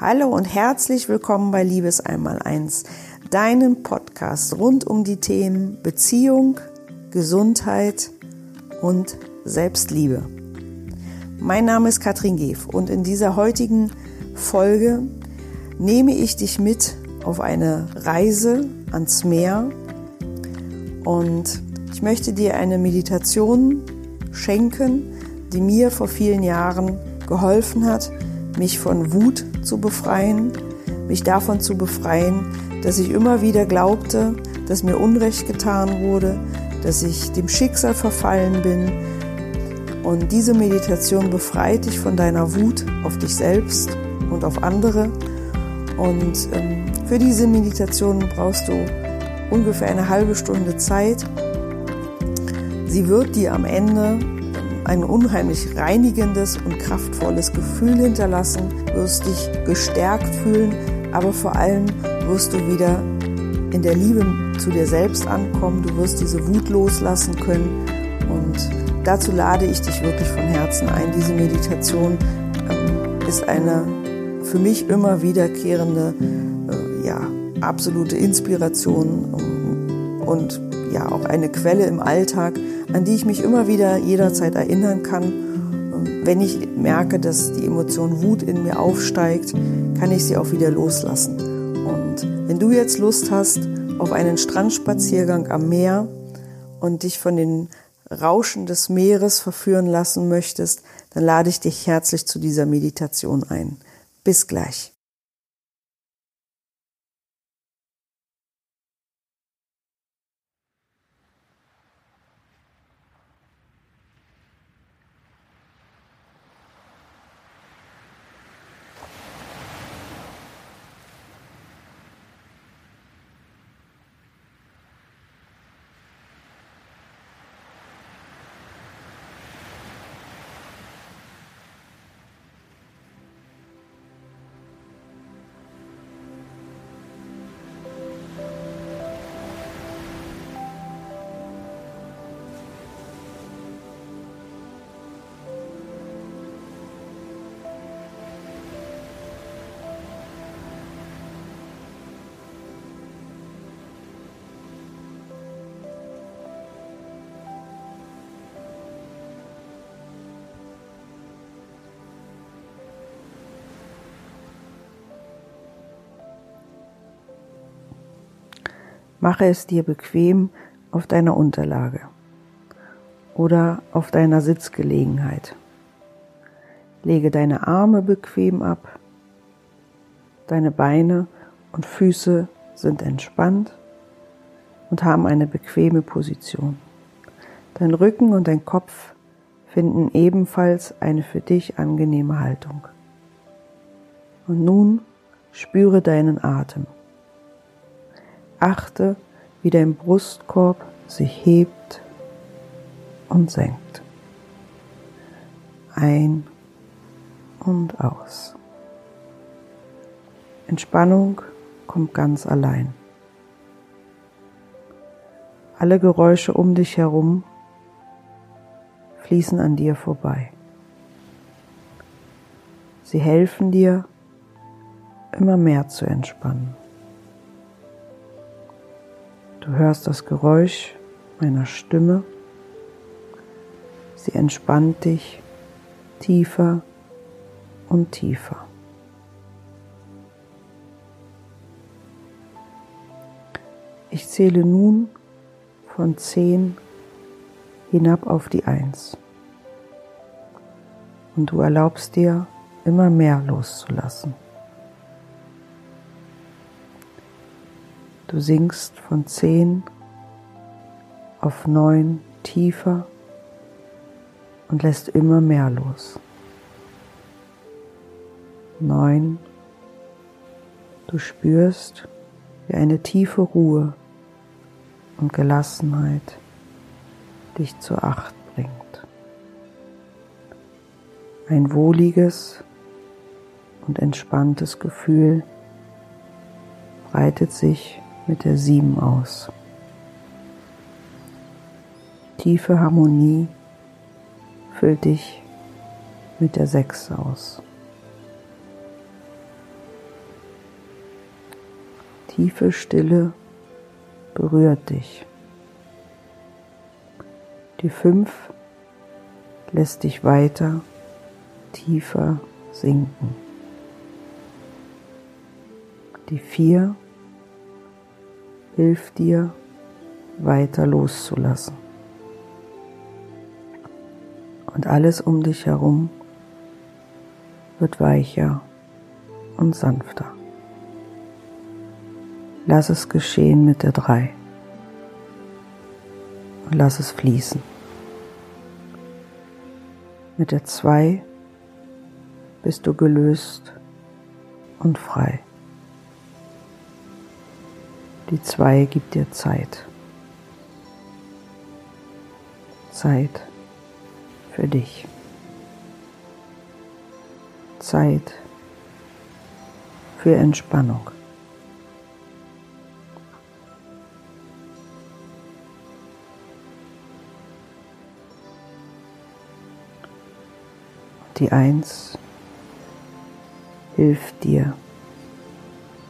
Hallo und herzlich willkommen bei Liebes einmal eins, deinen Podcast rund um die Themen Beziehung, Gesundheit und Selbstliebe. Mein Name ist Katrin Geef und in dieser heutigen Folge nehme ich dich mit auf eine Reise ans Meer und ich möchte dir eine Meditation schenken, die mir vor vielen Jahren geholfen hat, mich von Wut zu befreien, mich davon zu befreien, dass ich immer wieder glaubte, dass mir Unrecht getan wurde, dass ich dem Schicksal verfallen bin. Und diese Meditation befreit dich von deiner Wut auf dich selbst und auf andere. Und ähm, für diese Meditation brauchst du ungefähr eine halbe Stunde Zeit. Sie wird dir am Ende ein unheimlich reinigendes und kraftvolles Gefühl hinterlassen, wirst dich gestärkt fühlen, aber vor allem wirst du wieder in der Liebe zu dir selbst ankommen, du wirst diese Wut loslassen können. Und dazu lade ich dich wirklich von Herzen ein. Diese Meditation ähm, ist eine für mich immer wiederkehrende, äh, ja, absolute Inspiration und ja auch eine Quelle im Alltag, an die ich mich immer wieder jederzeit erinnern kann. Wenn ich merke, dass die Emotion Wut in mir aufsteigt, kann ich sie auch wieder loslassen. Und wenn du jetzt Lust hast auf einen Strandspaziergang am Meer und dich von den Rauschen des Meeres verführen lassen möchtest, dann lade ich dich herzlich zu dieser Meditation ein. Bis gleich. Mache es dir bequem auf deiner Unterlage oder auf deiner Sitzgelegenheit. Lege deine Arme bequem ab, deine Beine und Füße sind entspannt und haben eine bequeme Position. Dein Rücken und dein Kopf finden ebenfalls eine für dich angenehme Haltung. Und nun spüre deinen Atem. Achte, wie dein Brustkorb sich hebt und senkt. Ein und aus. Entspannung kommt ganz allein. Alle Geräusche um dich herum fließen an dir vorbei. Sie helfen dir, immer mehr zu entspannen. Du hörst das Geräusch meiner Stimme. Sie entspannt dich tiefer und tiefer. Ich zähle nun von zehn hinab auf die Eins. Und du erlaubst dir, immer mehr loszulassen. Du sinkst von zehn auf neun tiefer und lässt immer mehr los. Neun. Du spürst, wie eine tiefe Ruhe und Gelassenheit dich zur Acht bringt. Ein wohliges und entspanntes Gefühl breitet sich mit der Sieben aus. Tiefe Harmonie füllt dich mit der Sechs aus. Tiefe Stille berührt dich. Die fünf lässt dich weiter tiefer sinken. Die vier hilft dir weiter loszulassen. Und alles um dich herum wird weicher und sanfter. Lass es geschehen mit der drei und lass es fließen. Mit der zwei bist du gelöst und frei. Die zwei gibt dir Zeit. Zeit für dich. Zeit für Entspannung. Die Eins hilft dir,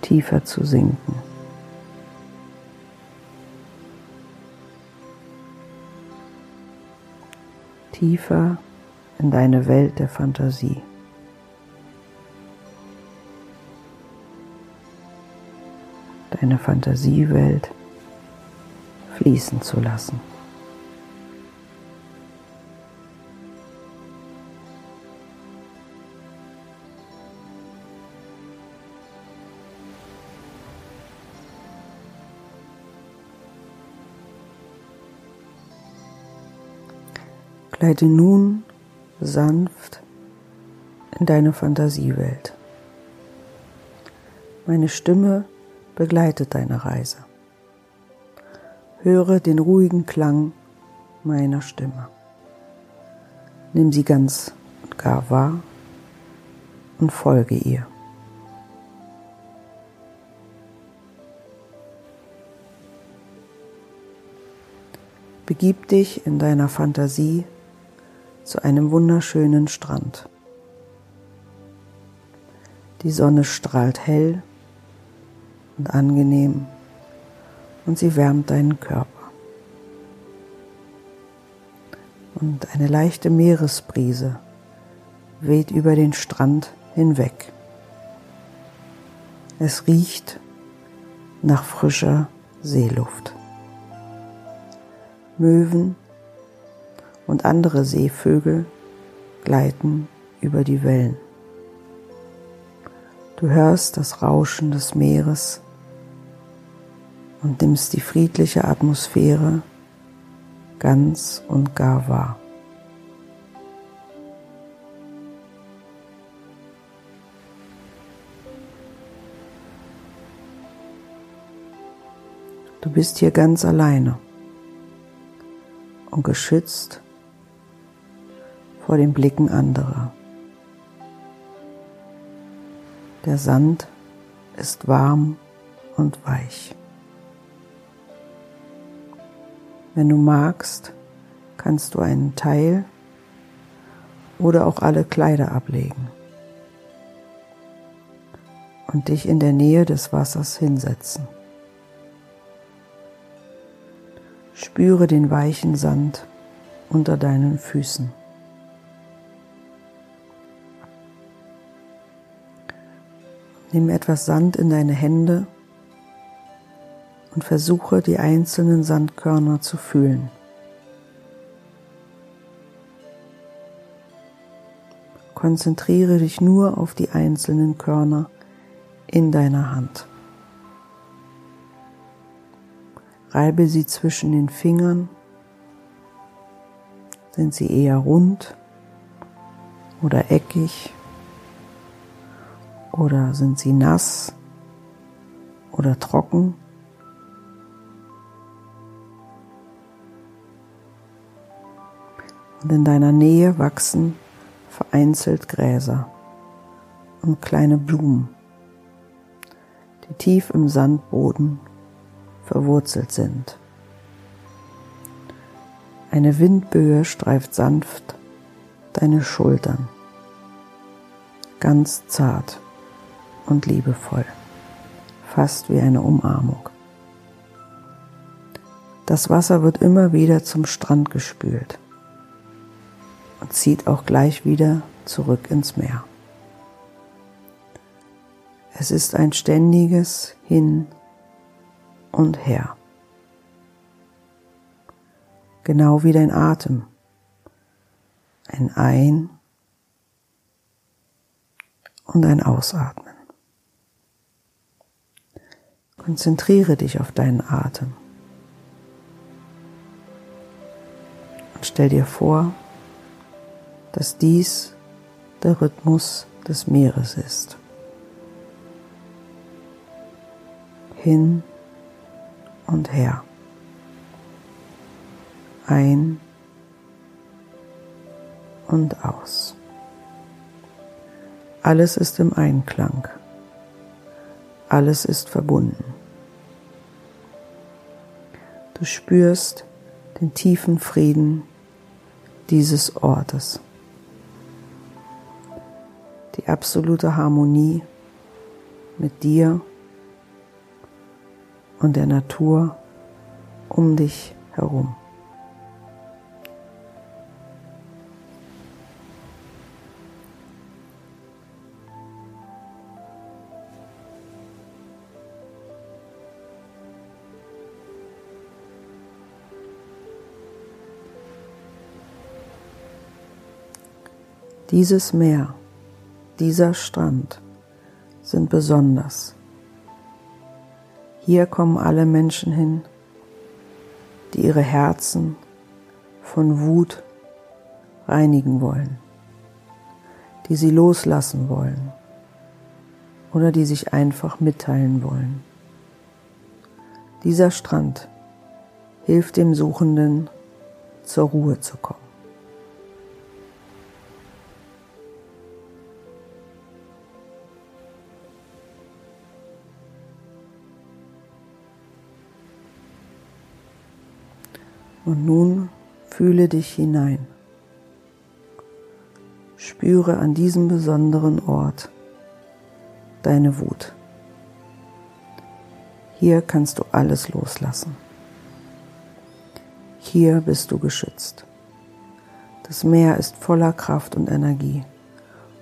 tiefer zu sinken. Tiefer in deine Welt der Fantasie. Deine Fantasiewelt fließen zu lassen. Gleite nun sanft in deine Fantasiewelt. Meine Stimme begleitet deine Reise. Höre den ruhigen Klang meiner Stimme. Nimm sie ganz und gar wahr und folge ihr. Begib dich in deiner Fantasie zu einem wunderschönen Strand. Die Sonne strahlt hell und angenehm und sie wärmt deinen Körper. Und eine leichte Meeresbrise weht über den Strand hinweg. Es riecht nach frischer Seeluft. Möwen und andere Seevögel gleiten über die Wellen. Du hörst das Rauschen des Meeres und nimmst die friedliche Atmosphäre ganz und gar wahr. Du bist hier ganz alleine und geschützt vor den Blicken anderer. Der Sand ist warm und weich. Wenn du magst, kannst du einen Teil oder auch alle Kleider ablegen und dich in der Nähe des Wassers hinsetzen. Spüre den weichen Sand unter deinen Füßen. Nimm etwas Sand in deine Hände und versuche die einzelnen Sandkörner zu fühlen. Konzentriere dich nur auf die einzelnen Körner in deiner Hand. Reibe sie zwischen den Fingern. Sind sie eher rund oder eckig? Oder sind sie nass oder trocken? Und in deiner Nähe wachsen vereinzelt Gräser und kleine Blumen, die tief im Sandboden verwurzelt sind. Eine Windböe streift sanft deine Schultern, ganz zart und liebevoll, fast wie eine Umarmung. Das Wasser wird immer wieder zum Strand gespült und zieht auch gleich wieder zurück ins Meer. Es ist ein ständiges Hin und Her. Genau wie dein Atem. Ein Ein- und ein Ausatmen. Konzentriere dich auf deinen Atem. Und stell dir vor, dass dies der Rhythmus des Meeres ist. Hin und her. Ein und aus. Alles ist im Einklang. Alles ist verbunden. Du spürst den tiefen Frieden dieses Ortes. Die absolute Harmonie mit dir und der Natur um dich herum. Dieses Meer, dieser Strand sind besonders. Hier kommen alle Menschen hin, die ihre Herzen von Wut reinigen wollen, die sie loslassen wollen oder die sich einfach mitteilen wollen. Dieser Strand hilft dem Suchenden zur Ruhe zu kommen. Und nun fühle dich hinein. Spüre an diesem besonderen Ort deine Wut. Hier kannst du alles loslassen. Hier bist du geschützt. Das Meer ist voller Kraft und Energie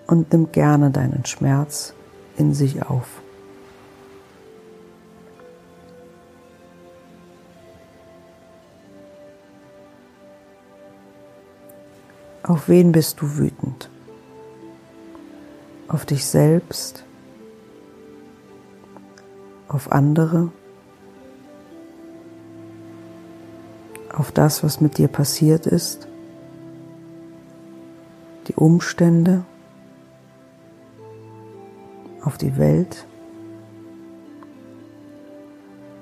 und nimmt gerne deinen Schmerz in sich auf. Auf wen bist du wütend? Auf dich selbst? Auf andere? Auf das, was mit dir passiert ist? Die Umstände? Auf die Welt?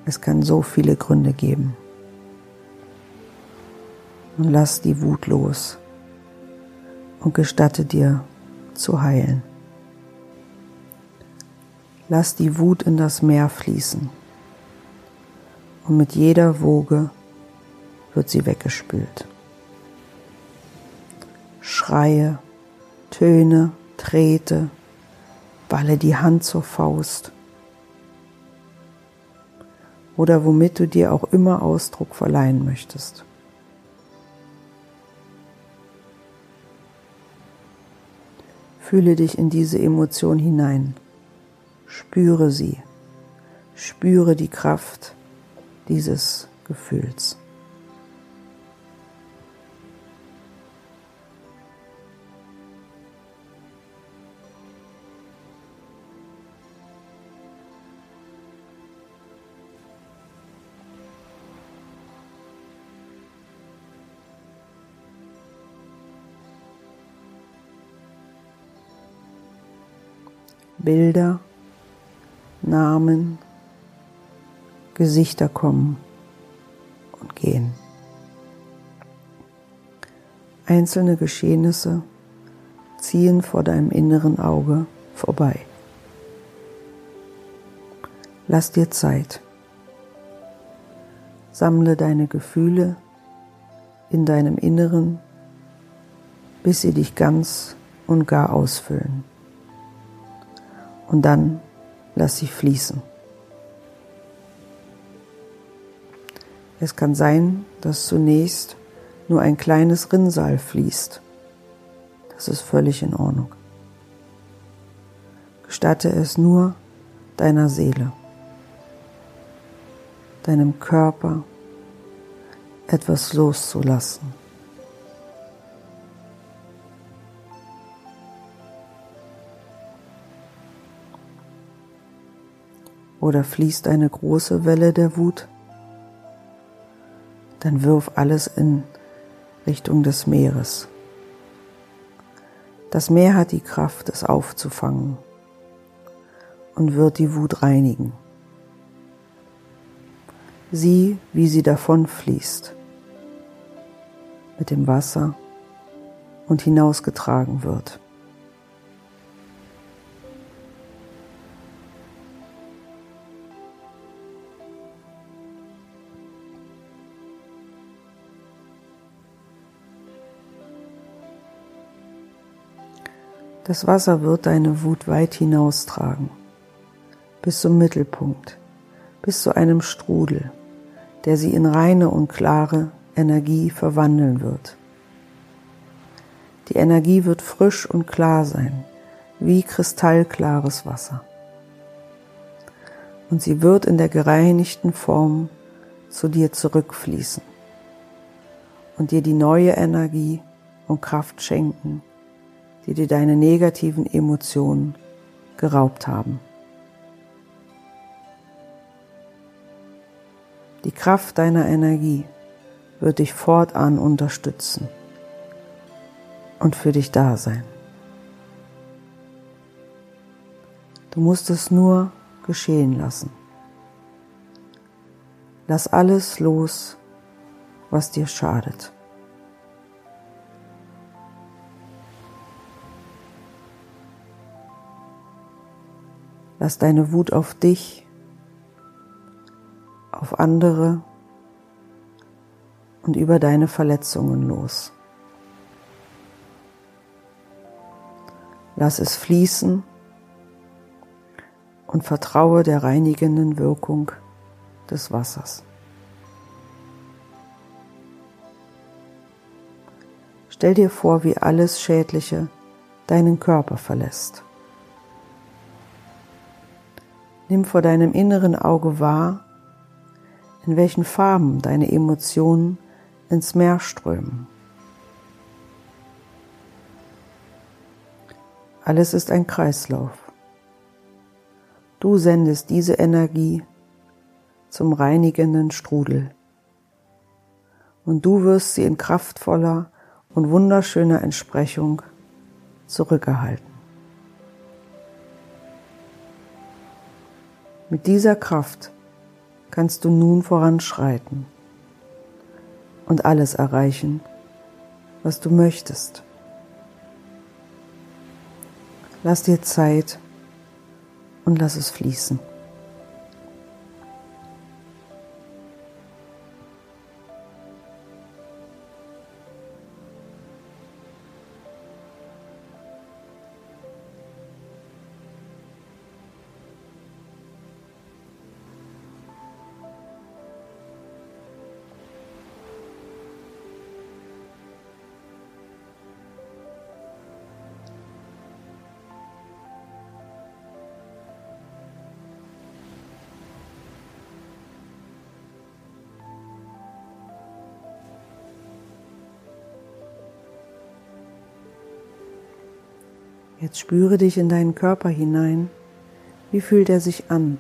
Es kann so viele Gründe geben. Und lass die Wut los und gestatte dir zu heilen. Lass die Wut in das Meer fließen und mit jeder Woge wird sie weggespült. Schreie, Töne, trete, balle die Hand zur Faust oder womit du dir auch immer Ausdruck verleihen möchtest. Fühle dich in diese Emotion hinein. Spüre sie. Spüre die Kraft dieses Gefühls. Bilder, Namen, Gesichter kommen und gehen. Einzelne Geschehnisse ziehen vor deinem inneren Auge vorbei. Lass dir Zeit. Sammle deine Gefühle in deinem Inneren, bis sie dich ganz und gar ausfüllen und dann lass sie fließen. Es kann sein, dass zunächst nur ein kleines Rinnsal fließt. Das ist völlig in Ordnung. Gestatte es nur deiner Seele, deinem Körper etwas loszulassen. Oder fließt eine große Welle der Wut? Dann wirf alles in Richtung des Meeres. Das Meer hat die Kraft, es aufzufangen und wird die Wut reinigen. Sieh, wie sie davonfließt mit dem Wasser und hinausgetragen wird. Das Wasser wird deine Wut weit hinaustragen, bis zum Mittelpunkt, bis zu einem Strudel, der sie in reine und klare Energie verwandeln wird. Die Energie wird frisch und klar sein, wie kristallklares Wasser. Und sie wird in der gereinigten Form zu dir zurückfließen und dir die neue Energie und Kraft schenken, die dir deine negativen Emotionen geraubt haben. Die Kraft deiner Energie wird dich fortan unterstützen und für dich da sein. Du musst es nur geschehen lassen. Lass alles los, was dir schadet. Lass deine Wut auf dich, auf andere und über deine Verletzungen los. Lass es fließen und vertraue der reinigenden Wirkung des Wassers. Stell dir vor, wie alles Schädliche deinen Körper verlässt. Nimm vor deinem inneren Auge wahr, in welchen Farben deine Emotionen ins Meer strömen. Alles ist ein Kreislauf. Du sendest diese Energie zum reinigenden Strudel und du wirst sie in kraftvoller und wunderschöner Entsprechung zurückerhalten. Mit dieser Kraft kannst du nun voranschreiten und alles erreichen, was du möchtest. Lass dir Zeit und lass es fließen. Jetzt spüre dich in deinen Körper hinein. Wie fühlt er sich an,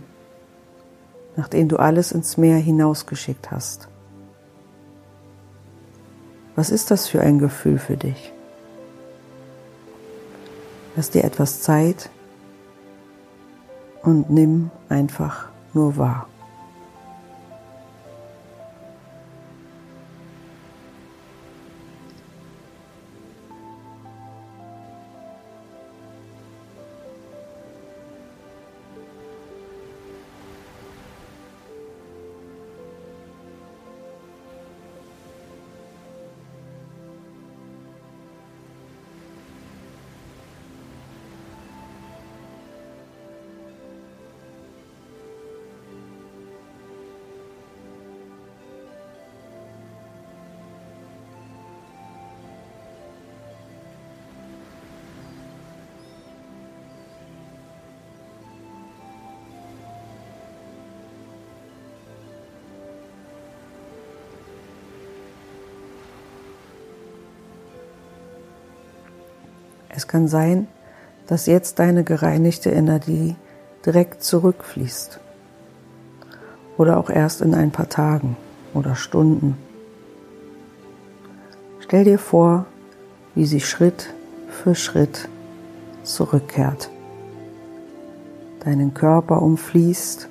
nachdem du alles ins Meer hinausgeschickt hast? Was ist das für ein Gefühl für dich? Lass dir etwas Zeit und nimm einfach nur wahr. Kann sein, dass jetzt deine gereinigte Energie direkt zurückfließt oder auch erst in ein paar Tagen oder Stunden. Stell dir vor, wie sie Schritt für Schritt zurückkehrt, deinen Körper umfließt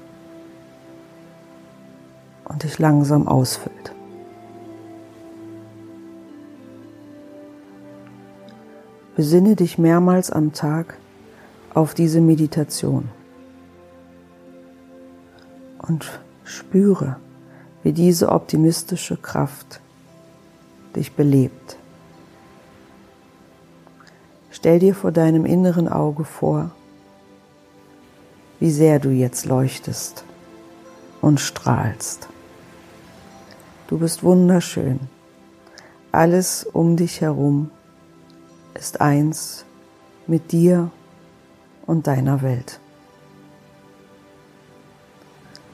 und dich langsam ausfüllt. Besinne dich mehrmals am Tag auf diese Meditation und spüre, wie diese optimistische Kraft dich belebt. Stell dir vor deinem inneren Auge vor, wie sehr du jetzt leuchtest und strahlst. Du bist wunderschön. Alles um dich herum ist eins mit dir und deiner Welt.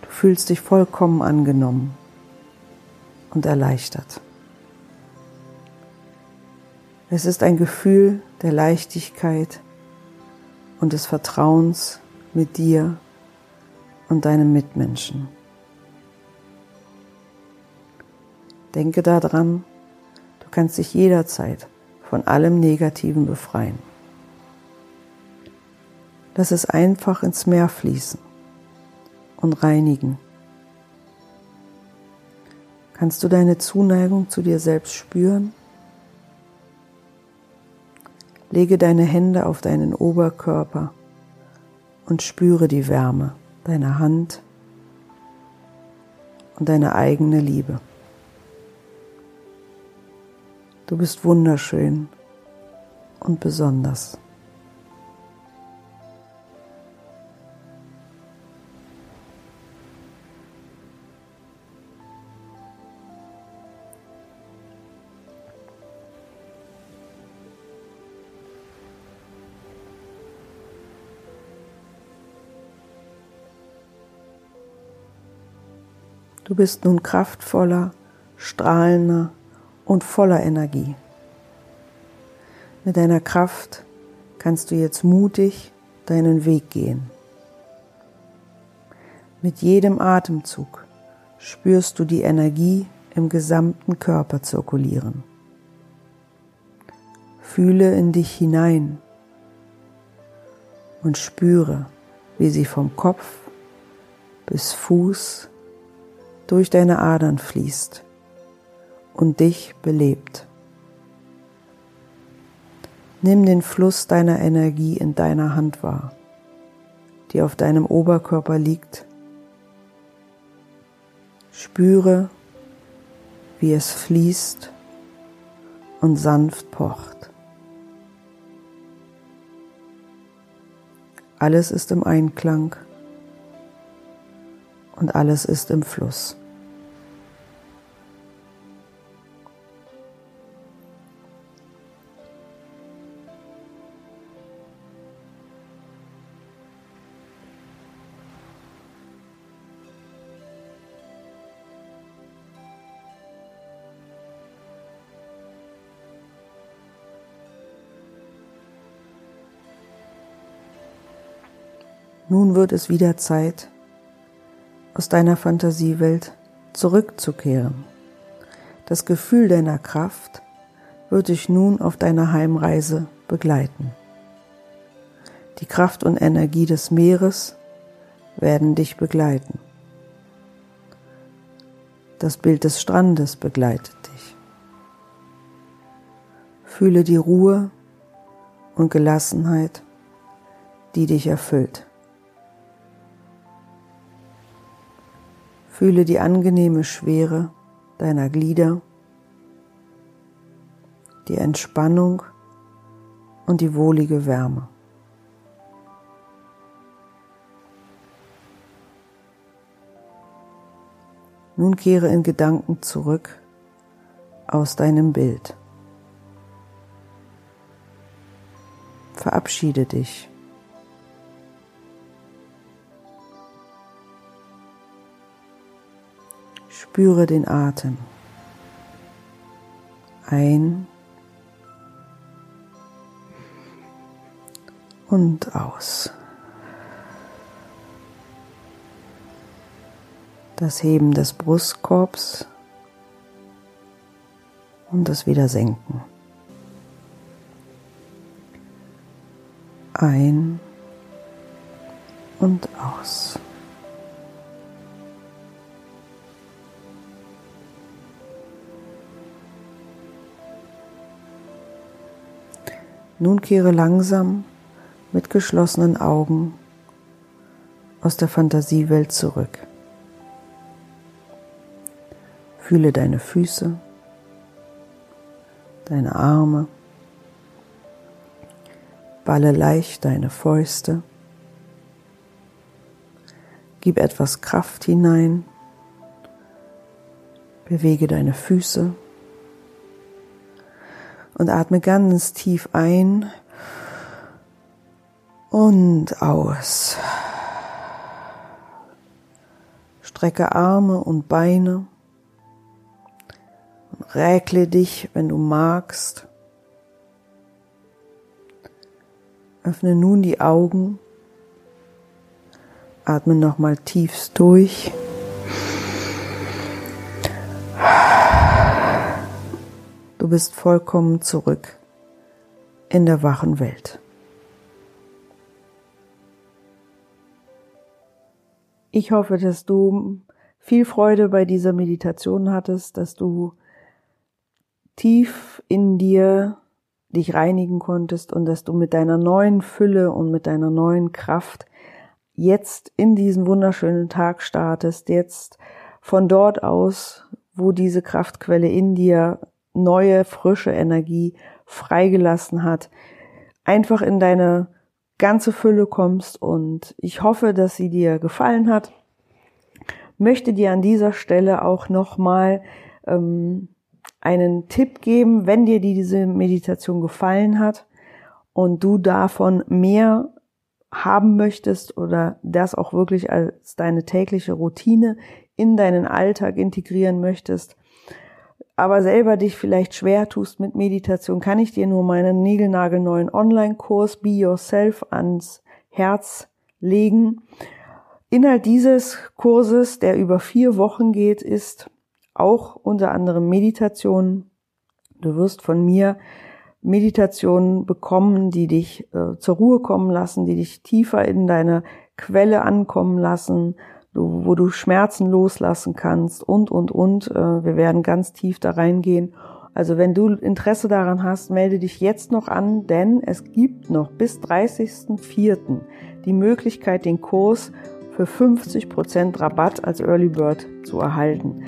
Du fühlst dich vollkommen angenommen und erleichtert. Es ist ein Gefühl der Leichtigkeit und des Vertrauens mit dir und deinen Mitmenschen. Denke daran, du kannst dich jederzeit von allem Negativen befreien. Lass es einfach ins Meer fließen und reinigen. Kannst du deine Zuneigung zu dir selbst spüren? Lege deine Hände auf deinen Oberkörper und spüre die Wärme deiner Hand und deine eigene Liebe. Du bist wunderschön und besonders. Du bist nun kraftvoller, strahlender und voller Energie. Mit deiner Kraft kannst du jetzt mutig deinen Weg gehen. Mit jedem Atemzug spürst du die Energie im gesamten Körper zirkulieren. Fühle in dich hinein und spüre, wie sie vom Kopf bis Fuß durch deine Adern fließt und dich belebt. Nimm den Fluss deiner Energie in deiner Hand wahr, die auf deinem Oberkörper liegt. Spüre, wie es fließt und sanft pocht. Alles ist im Einklang und alles ist im Fluss. Nun wird es wieder Zeit, aus deiner Fantasiewelt zurückzukehren. Das Gefühl deiner Kraft wird dich nun auf deiner Heimreise begleiten. Die Kraft und Energie des Meeres werden dich begleiten. Das Bild des Strandes begleitet dich. Fühle die Ruhe und Gelassenheit, die dich erfüllt. Fühle die angenehme Schwere deiner Glieder, die Entspannung und die wohlige Wärme. Nun kehre in Gedanken zurück aus deinem Bild. Verabschiede dich. Spüre den Atem. Ein und aus. Das Heben des Brustkorbs und das Wiedersenken. Ein und aus. Nun kehre langsam mit geschlossenen Augen aus der Fantasiewelt zurück. Fühle deine Füße, deine Arme, balle leicht deine Fäuste, gib etwas Kraft hinein, bewege deine Füße und atme ganz tief ein und aus. Strecke Arme und Beine und räkle dich, wenn du magst. Öffne nun die Augen. Atme nochmal tiefst durch. Du bist vollkommen zurück in der wachen Welt. Ich hoffe, dass du viel Freude bei dieser Meditation hattest, dass du tief in dir dich reinigen konntest und dass du mit deiner neuen Fülle und mit deiner neuen Kraft jetzt in diesen wunderschönen Tag startest, jetzt von dort aus, wo diese Kraftquelle in dir neue, frische Energie freigelassen hat, einfach in deine ganze Fülle kommst und ich hoffe, dass sie dir gefallen hat. Möchte dir an dieser Stelle auch nochmal ähm, einen Tipp geben, wenn dir diese Meditation gefallen hat und du davon mehr haben möchtest oder das auch wirklich als deine tägliche Routine in deinen Alltag integrieren möchtest, aber selber dich vielleicht schwer tust mit Meditation, kann ich dir nur meinen niegelnagelneuen Online-Kurs Be Yourself ans Herz legen. Inhalt dieses Kurses, der über vier Wochen geht, ist auch unter anderem Meditation. Du wirst von mir Meditationen bekommen, die dich äh, zur Ruhe kommen lassen, die dich tiefer in deine Quelle ankommen lassen, wo du Schmerzen loslassen kannst und, und, und. Äh, wir werden ganz tief da reingehen. Also wenn du Interesse daran hast, melde dich jetzt noch an, denn es gibt noch bis 30.04. die Möglichkeit, den Kurs für 50% Rabatt als Early Bird zu erhalten.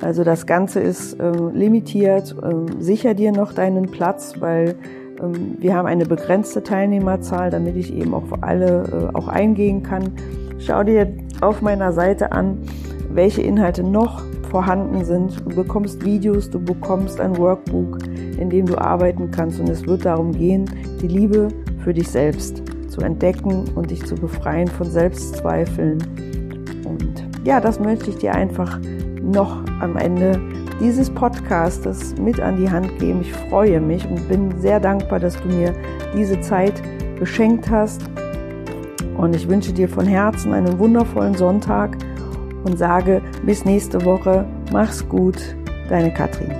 Also das Ganze ist äh, limitiert. Äh, sicher dir noch deinen Platz, weil ähm, wir haben eine begrenzte Teilnehmerzahl, damit ich eben auf alle äh, auch eingehen kann. Schau dir auf meiner Seite an, welche Inhalte noch vorhanden sind. Du bekommst Videos, du bekommst ein Workbook, in dem du arbeiten kannst. Und es wird darum gehen, die Liebe für dich selbst zu entdecken und dich zu befreien von Selbstzweifeln. Und ja, das möchte ich dir einfach noch am Ende dieses Podcastes mit an die Hand geben. Ich freue mich und bin sehr dankbar, dass du mir diese Zeit geschenkt hast und ich wünsche dir von Herzen einen wundervollen Sonntag und sage bis nächste Woche. Mach's gut, deine Katrin.